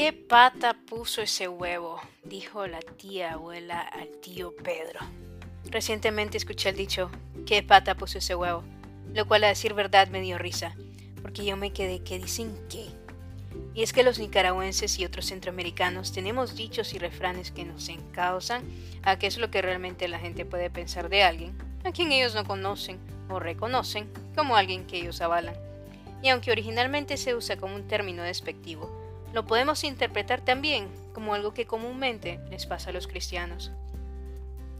qué pata puso ese huevo? dijo la tía abuela al tío Pedro. Recientemente escuché el dicho, ¿qué pata puso ese huevo? Lo cual a decir verdad me dio risa, porque yo me quedé que dicen qué. Y es que los nicaragüenses y otros centroamericanos tenemos dichos y refranes que nos encausan a qué es lo que realmente la gente puede pensar de alguien, a quien ellos no conocen o reconocen como alguien que ellos avalan. Y aunque originalmente se usa como un término despectivo, lo podemos interpretar también como algo que comúnmente les pasa a los cristianos.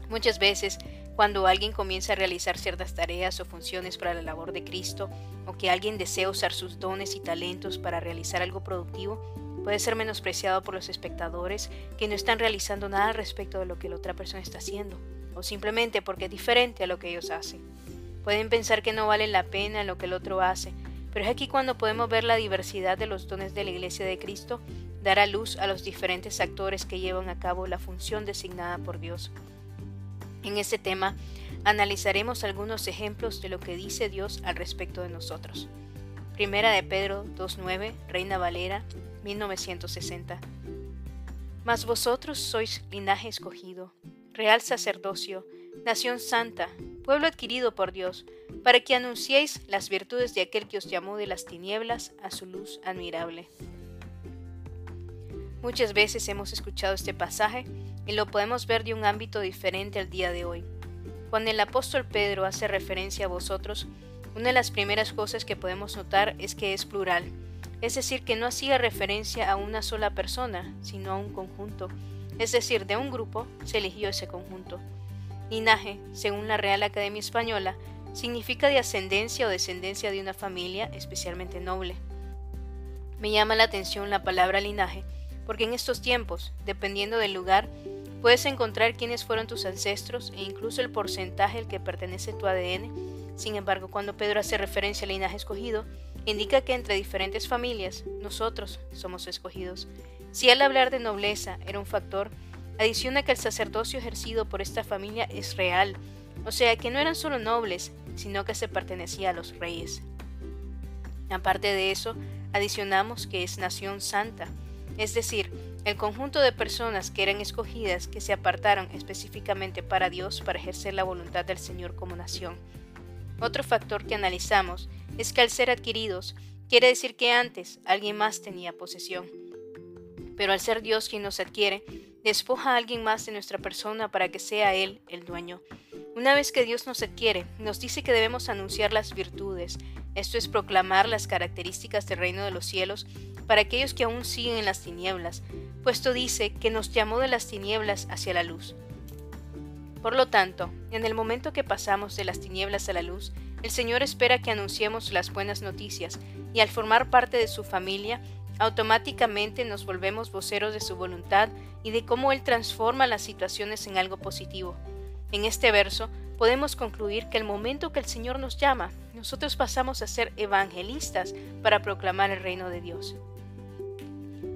Muchas veces, cuando alguien comienza a realizar ciertas tareas o funciones para la labor de Cristo, o que alguien desea usar sus dones y talentos para realizar algo productivo, puede ser menospreciado por los espectadores que no están realizando nada respecto de lo que la otra persona está haciendo, o simplemente porque es diferente a lo que ellos hacen. Pueden pensar que no vale la pena lo que el otro hace, pero es aquí cuando podemos ver la diversidad de los dones de la Iglesia de Cristo dar a luz a los diferentes actores que llevan a cabo la función designada por Dios. En este tema analizaremos algunos ejemplos de lo que dice Dios al respecto de nosotros. Primera de Pedro 2.9, Reina Valera, 1960. Mas vosotros sois linaje escogido, real sacerdocio, nación santa, pueblo adquirido por Dios, para que anunciéis las virtudes de aquel que os llamó de las tinieblas a su luz admirable. Muchas veces hemos escuchado este pasaje y lo podemos ver de un ámbito diferente al día de hoy. Cuando el apóstol Pedro hace referencia a vosotros, una de las primeras cosas que podemos notar es que es plural, es decir, que no hacía referencia a una sola persona, sino a un conjunto, es decir, de un grupo se eligió ese conjunto. Linaje, según la Real Academia Española, significa de ascendencia o descendencia de una familia especialmente noble. Me llama la atención la palabra linaje, porque en estos tiempos, dependiendo del lugar, puedes encontrar quiénes fueron tus ancestros e incluso el porcentaje al que pertenece tu ADN. Sin embargo, cuando Pedro hace referencia al linaje escogido, indica que entre diferentes familias, nosotros somos escogidos. Si al hablar de nobleza era un factor, Adiciona que el sacerdocio ejercido por esta familia es real, o sea que no eran solo nobles, sino que se pertenecía a los reyes. Aparte de eso, adicionamos que es nación santa, es decir, el conjunto de personas que eran escogidas que se apartaron específicamente para Dios para ejercer la voluntad del Señor como nación. Otro factor que analizamos es que al ser adquiridos, quiere decir que antes alguien más tenía posesión. Pero al ser Dios quien nos adquiere, despoja a alguien más de nuestra persona para que sea Él el dueño. Una vez que Dios nos adquiere, nos dice que debemos anunciar las virtudes, esto es proclamar las características del reino de los cielos para aquellos que aún siguen en las tinieblas, puesto dice que nos llamó de las tinieblas hacia la luz. Por lo tanto, en el momento que pasamos de las tinieblas a la luz, el Señor espera que anunciemos las buenas noticias y al formar parte de su familia, automáticamente nos volvemos voceros de su voluntad y de cómo Él transforma las situaciones en algo positivo. En este verso podemos concluir que el momento que el Señor nos llama, nosotros pasamos a ser evangelistas para proclamar el reino de Dios.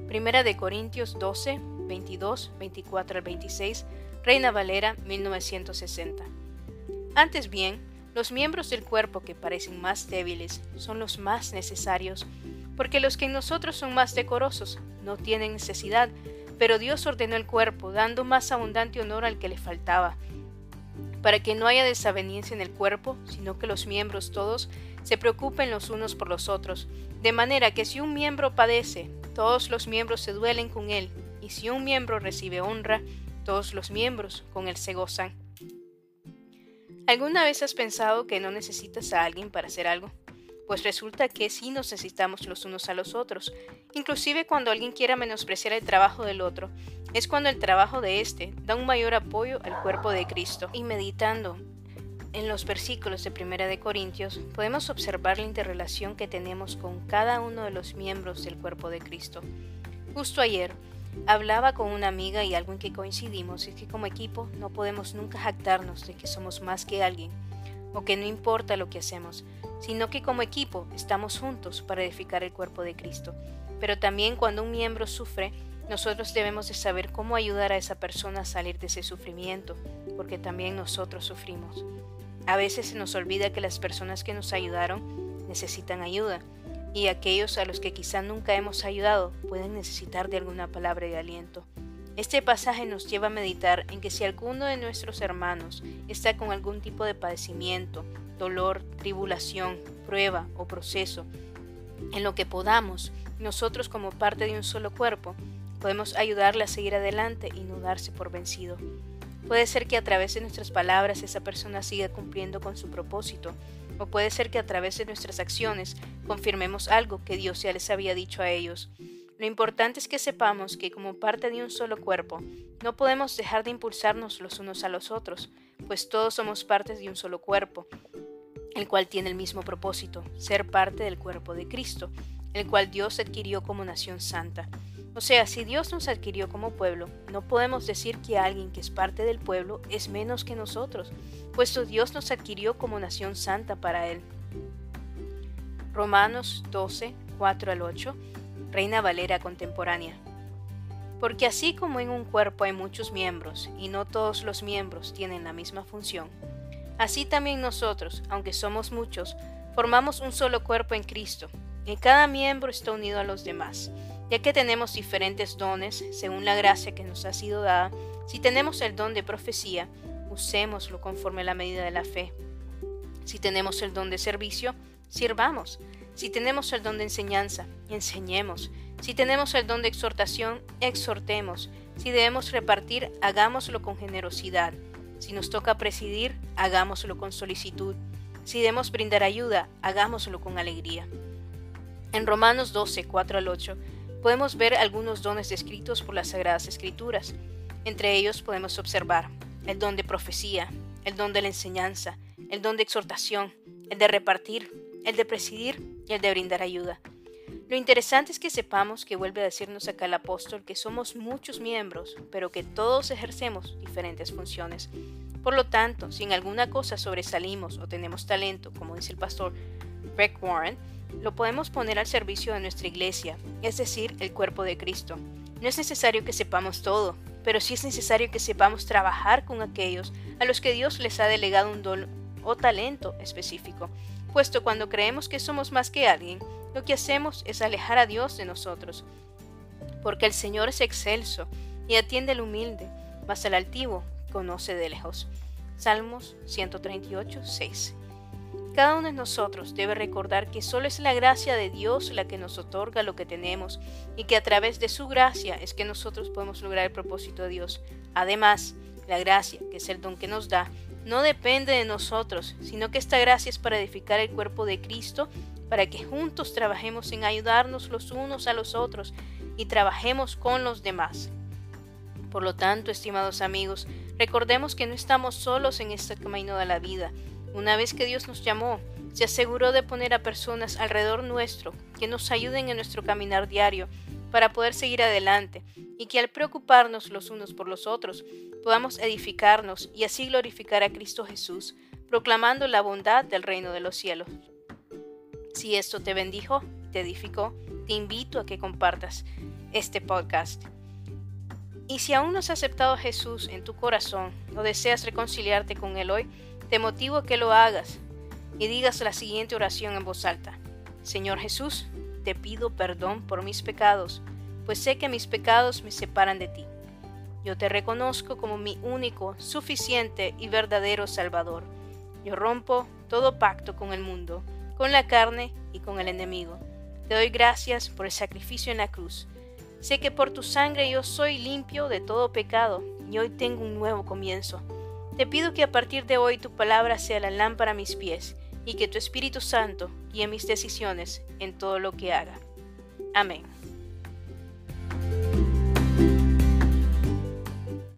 Primera de Corintios 12, 22, 24 al 26, Reina Valera 1960. Antes bien, los miembros del cuerpo que parecen más débiles son los más necesarios porque los que en nosotros son más decorosos no tienen necesidad, pero Dios ordenó el cuerpo, dando más abundante honor al que le faltaba, para que no haya desaveniencia en el cuerpo, sino que los miembros todos se preocupen los unos por los otros, de manera que si un miembro padece, todos los miembros se duelen con él, y si un miembro recibe honra, todos los miembros con él se gozan. ¿Alguna vez has pensado que no necesitas a alguien para hacer algo? Pues resulta que sí nos necesitamos los unos a los otros. Inclusive cuando alguien quiera menospreciar el trabajo del otro, es cuando el trabajo de éste da un mayor apoyo al cuerpo de Cristo. Y meditando en los versículos de Primera de Corintios, podemos observar la interrelación que tenemos con cada uno de los miembros del cuerpo de Cristo. Justo ayer, hablaba con una amiga y algo en que coincidimos es que como equipo no podemos nunca jactarnos de que somos más que alguien o que no importa lo que hacemos, sino que como equipo estamos juntos para edificar el cuerpo de Cristo. Pero también cuando un miembro sufre, nosotros debemos de saber cómo ayudar a esa persona a salir de ese sufrimiento, porque también nosotros sufrimos. A veces se nos olvida que las personas que nos ayudaron necesitan ayuda, y aquellos a los que quizá nunca hemos ayudado pueden necesitar de alguna palabra de aliento. Este pasaje nos lleva a meditar en que si alguno de nuestros hermanos está con algún tipo de padecimiento, dolor, tribulación, prueba o proceso, en lo que podamos, nosotros como parte de un solo cuerpo, podemos ayudarle a seguir adelante y no darse por vencido. Puede ser que a través de nuestras palabras esa persona siga cumpliendo con su propósito, o puede ser que a través de nuestras acciones confirmemos algo que Dios ya les había dicho a ellos. Lo importante es que sepamos que como parte de un solo cuerpo, no podemos dejar de impulsarnos los unos a los otros, pues todos somos partes de un solo cuerpo, el cual tiene el mismo propósito, ser parte del cuerpo de Cristo, el cual Dios adquirió como nación santa. O sea, si Dios nos adquirió como pueblo, no podemos decir que alguien que es parte del pueblo es menos que nosotros, puesto Dios nos adquirió como nación santa para Él. Romanos 12, 4 al 8, Reina Valera contemporánea. Porque así como en un cuerpo hay muchos miembros, y no todos los miembros tienen la misma función, así también nosotros, aunque somos muchos, formamos un solo cuerpo en Cristo, y cada miembro está unido a los demás ya que tenemos diferentes dones según la gracia que nos ha sido dada, si tenemos el don de profecía, usémoslo conforme a la medida de la fe. Si tenemos el don de servicio, sirvamos. Si tenemos el don de enseñanza, enseñemos. Si tenemos el don de exhortación, exhortemos. Si debemos repartir, hagámoslo con generosidad. Si nos toca presidir, hagámoslo con solicitud. Si debemos brindar ayuda, hagámoslo con alegría. En Romanos 12, 4 al 8, podemos ver algunos dones descritos por las Sagradas Escrituras. Entre ellos podemos observar el don de profecía, el don de la enseñanza, el don de exhortación, el de repartir, el de presidir y el de brindar ayuda. Lo interesante es que sepamos que vuelve a decirnos acá el apóstol que somos muchos miembros, pero que todos ejercemos diferentes funciones. Por lo tanto, si en alguna cosa sobresalimos o tenemos talento, como dice el pastor Rick Warren, lo podemos poner al servicio de nuestra iglesia, es decir, el cuerpo de Cristo. No es necesario que sepamos todo, pero sí es necesario que sepamos trabajar con aquellos a los que Dios les ha delegado un don o talento específico, puesto cuando creemos que somos más que alguien, lo que hacemos es alejar a Dios de nosotros, porque el Señor es excelso y atiende al humilde, mas al altivo conoce de lejos. Salmos 138, 6. Cada uno de nosotros debe recordar que solo es la gracia de Dios la que nos otorga lo que tenemos y que a través de su gracia es que nosotros podemos lograr el propósito de Dios. Además, la gracia, que es el don que nos da, no depende de nosotros, sino que esta gracia es para edificar el cuerpo de Cristo, para que juntos trabajemos en ayudarnos los unos a los otros y trabajemos con los demás. Por lo tanto, estimados amigos, recordemos que no estamos solos en este camino de la vida, una vez que Dios nos llamó, se aseguró de poner a personas alrededor nuestro que nos ayuden en nuestro caminar diario para poder seguir adelante y que al preocuparnos los unos por los otros podamos edificarnos y así glorificar a Cristo Jesús, proclamando la bondad del reino de los cielos. Si esto te bendijo, te edificó, te invito a que compartas este podcast. Y si aún no has aceptado a Jesús en tu corazón o deseas reconciliarte con Él hoy, te motivo a que lo hagas y digas la siguiente oración en voz alta. Señor Jesús, te pido perdón por mis pecados, pues sé que mis pecados me separan de ti. Yo te reconozco como mi único, suficiente y verdadero Salvador. Yo rompo todo pacto con el mundo, con la carne y con el enemigo. Te doy gracias por el sacrificio en la cruz. Sé que por tu sangre yo soy limpio de todo pecado y hoy tengo un nuevo comienzo. Te pido que a partir de hoy tu palabra sea la lámpara a mis pies y que tu Espíritu Santo guíe mis decisiones en todo lo que haga. Amén.